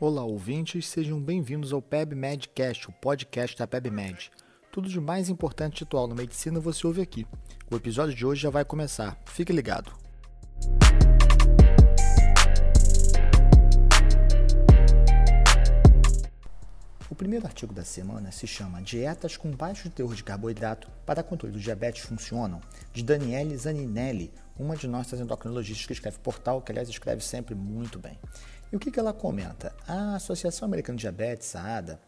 Olá, ouvintes, sejam bem-vindos ao PebMedCast, o podcast da PebMed. Tudo de mais importante e atual na medicina você ouve aqui. O episódio de hoje já vai começar. Fique ligado. O primeiro artigo da semana se chama Dietas com baixo teor de carboidrato para controle do diabetes funcionam, de Daniele Zaninelli, uma de nossas endocrinologistas que escreve portal, que aliás escreve sempre muito bem. E o que, que ela comenta? A Associação Americana de Diabetes, a ADA,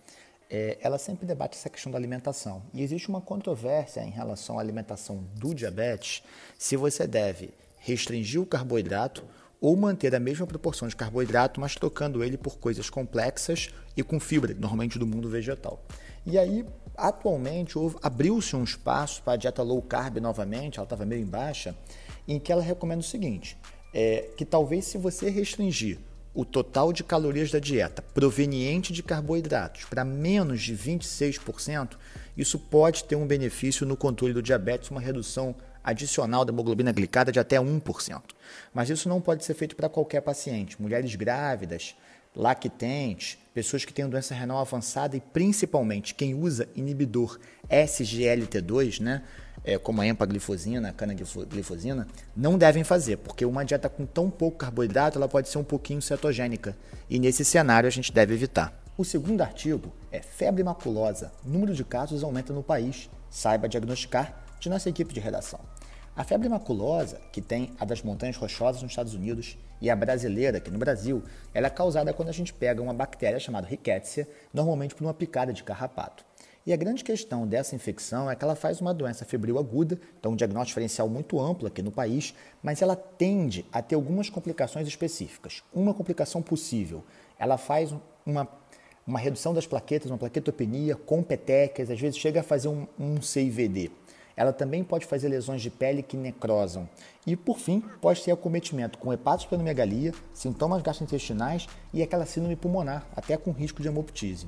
é, ela sempre debate essa questão da alimentação. E existe uma controvérsia em relação à alimentação do diabetes, se você deve restringir o carboidrato ou manter a mesma proporção de carboidrato, mas trocando ele por coisas complexas e com fibra, normalmente do mundo vegetal. E aí, atualmente, abriu-se um espaço para a dieta low carb novamente, ela estava meio em baixa, em que ela recomenda o seguinte, é, que talvez se você restringir o total de calorias da dieta proveniente de carboidratos para menos de 26%, isso pode ter um benefício no controle do diabetes, uma redução adicional da hemoglobina glicada de até 1%. Mas isso não pode ser feito para qualquer paciente. Mulheres grávidas, lactentes, pessoas que têm doença renal avançada e principalmente quem usa inibidor SGLT2, né, é, como a empaglifosina, a canaglifosina, não devem fazer, porque uma dieta com tão pouco carboidrato ela pode ser um pouquinho cetogênica e nesse cenário a gente deve evitar. O segundo artigo é febre maculosa. Número de casos aumenta no país. Saiba diagnosticar de nossa equipe de redação. A febre maculosa, que tem a das montanhas rochosas nos Estados Unidos e a brasileira aqui no Brasil, ela é causada quando a gente pega uma bactéria chamada Rickettsia, normalmente por uma picada de carrapato. E a grande questão dessa infecção é que ela faz uma doença febril aguda, então um diagnóstico diferencial muito amplo aqui no país, mas ela tende a ter algumas complicações específicas. Uma complicação possível, ela faz uma, uma redução das plaquetas, uma plaquetopenia com petecas, às vezes chega a fazer um, um CIVD. Ela também pode fazer lesões de pele que necrosam. E, por fim, pode ter acometimento com hepatosplenomegalia, sintomas gastrointestinais e aquela síndrome pulmonar, até com risco de hemoptise.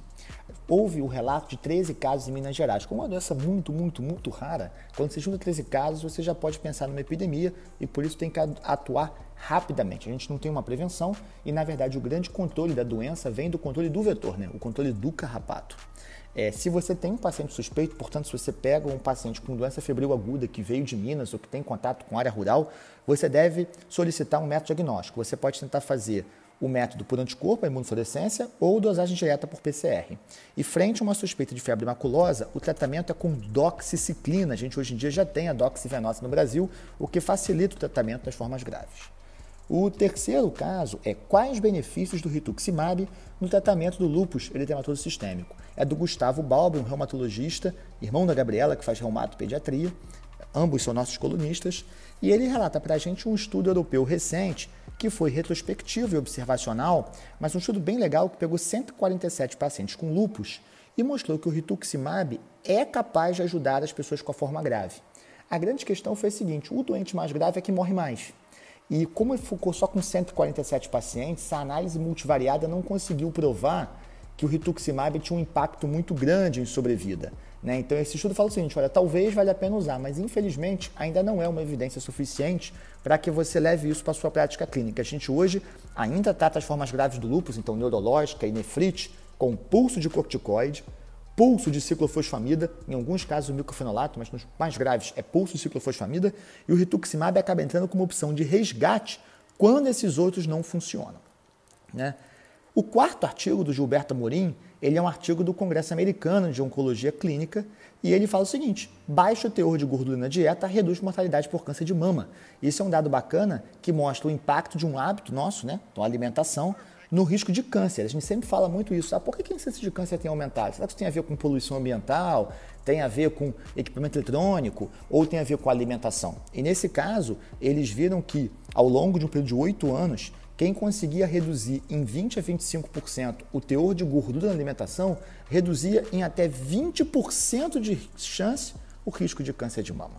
Houve o relato de 13 casos em Minas Gerais. Como uma doença muito, muito, muito rara, quando você junta 13 casos, você já pode pensar numa epidemia e por isso tem que atuar rapidamente. A gente não tem uma prevenção e, na verdade, o grande controle da doença vem do controle do vetor, né? o controle do carrapato. É, se você tem um paciente suspeito, portanto, se você pega um paciente com doença febril aguda que veio de Minas ou que tem contato com área rural, você deve solicitar um método diagnóstico. Você pode tentar fazer o método por anticorpo, a imunofluorescência, ou dosagem direta por PCR. E frente a uma suspeita de febre maculosa, o tratamento é com doxiciclina. A gente hoje em dia já tem a doxivenosa no Brasil, o que facilita o tratamento das formas graves. O terceiro caso é quais benefícios do rituximab no tratamento do lúpus eritematoso sistêmico. É do Gustavo Balbi, um reumatologista, irmão da Gabriela, que faz reumatopediatria. Ambos são nossos colunistas. E ele relata para a gente um estudo europeu recente, que foi retrospectivo e observacional, mas um estudo bem legal que pegou 147 pacientes com lúpus e mostrou que o rituximab é capaz de ajudar as pessoas com a forma grave. A grande questão foi a seguinte: o doente mais grave é que morre mais. E como ele ficou só com 147 pacientes, a análise multivariada não conseguiu provar que o rituximab tinha um impacto muito grande em sobrevida. Né? Então esse estudo fala o seguinte, olha, talvez valha a pena usar, mas infelizmente ainda não é uma evidência suficiente para que você leve isso para a sua prática clínica. A gente hoje ainda trata as formas graves do lúpus, então neurológica e nefrite, com pulso de corticoide, pulso de ciclofosfamida, em alguns casos o microfenolato, mas nos mais graves é pulso de ciclofosfamida, e o rituximab acaba entrando como opção de resgate quando esses outros não funcionam. Né? O quarto artigo do Gilberto Amorim, ele é um artigo do Congresso Americano de Oncologia Clínica, e ele fala o seguinte: baixo teor de gordura na dieta reduz mortalidade por câncer de mama. Isso é um dado bacana que mostra o impacto de um hábito nosso, né, então alimentação, no risco de câncer. A gente sempre fala muito isso. Ah, por que, a incidência de câncer tem aumentado? Será que isso tem a ver com poluição ambiental? Tem a ver com equipamento eletrônico? Ou tem a ver com alimentação? E nesse caso, eles viram que ao longo de um período de oito anos, quem conseguia reduzir em 20 a 25% o teor de gordura na alimentação, reduzia em até 20% de chance o risco de câncer de mama.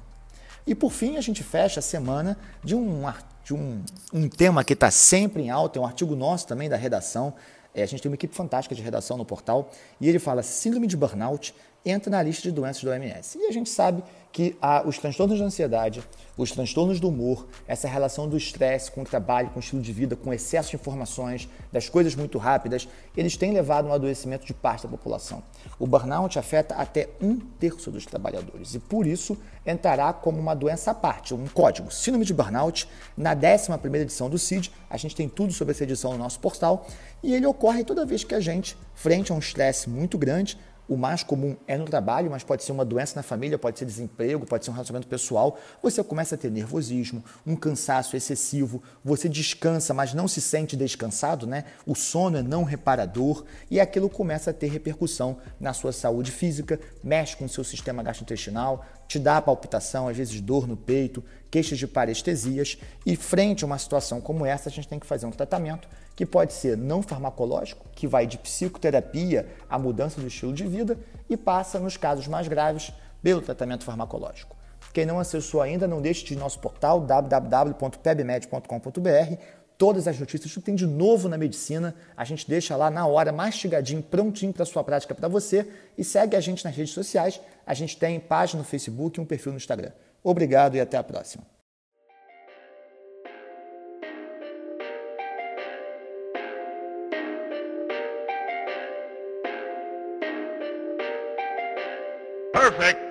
E por fim, a gente fecha a semana de um, de um, um tema que está sempre em alta, é um artigo nosso também da redação. É, a gente tem uma equipe fantástica de redação no portal e ele fala: síndrome de burnout entra na lista de doenças do OMS. E a gente sabe que os transtornos de ansiedade, os transtornos do humor, essa relação do estresse com o trabalho, com o estilo de vida, com excesso de informações, das coisas muito rápidas, eles têm levado a um adoecimento de parte da população. O burnout afeta até um terço dos trabalhadores e, por isso, entrará como uma doença à parte, um código. Síndrome de burnout, na 11ª edição do CID, a gente tem tudo sobre essa edição no nosso portal, e ele ocorre toda vez que a gente, frente a um estresse muito grande, o mais comum é no trabalho, mas pode ser uma doença na família, pode ser desemprego, pode ser um relacionamento pessoal. Você começa a ter nervosismo, um cansaço excessivo, você descansa, mas não se sente descansado, né? O sono é não reparador e aquilo começa a ter repercussão na sua saúde física, mexe com o seu sistema gastrointestinal, te dá palpitação, às vezes dor no peito, queixas de parestesias e frente a uma situação como essa, a gente tem que fazer um tratamento que pode ser não farmacológico, que vai de psicoterapia à mudança do estilo de vida e passa, nos casos mais graves, pelo tratamento farmacológico. Quem não acessou ainda, não deixe de ir no nosso portal www.pebmed.com.br. Todas as notícias, tudo tem de novo na medicina. A gente deixa lá na hora, mastigadinho, prontinho para sua prática para você. E segue a gente nas redes sociais. A gente tem página no Facebook e um perfil no Instagram. Obrigado e até a próxima. Perfect.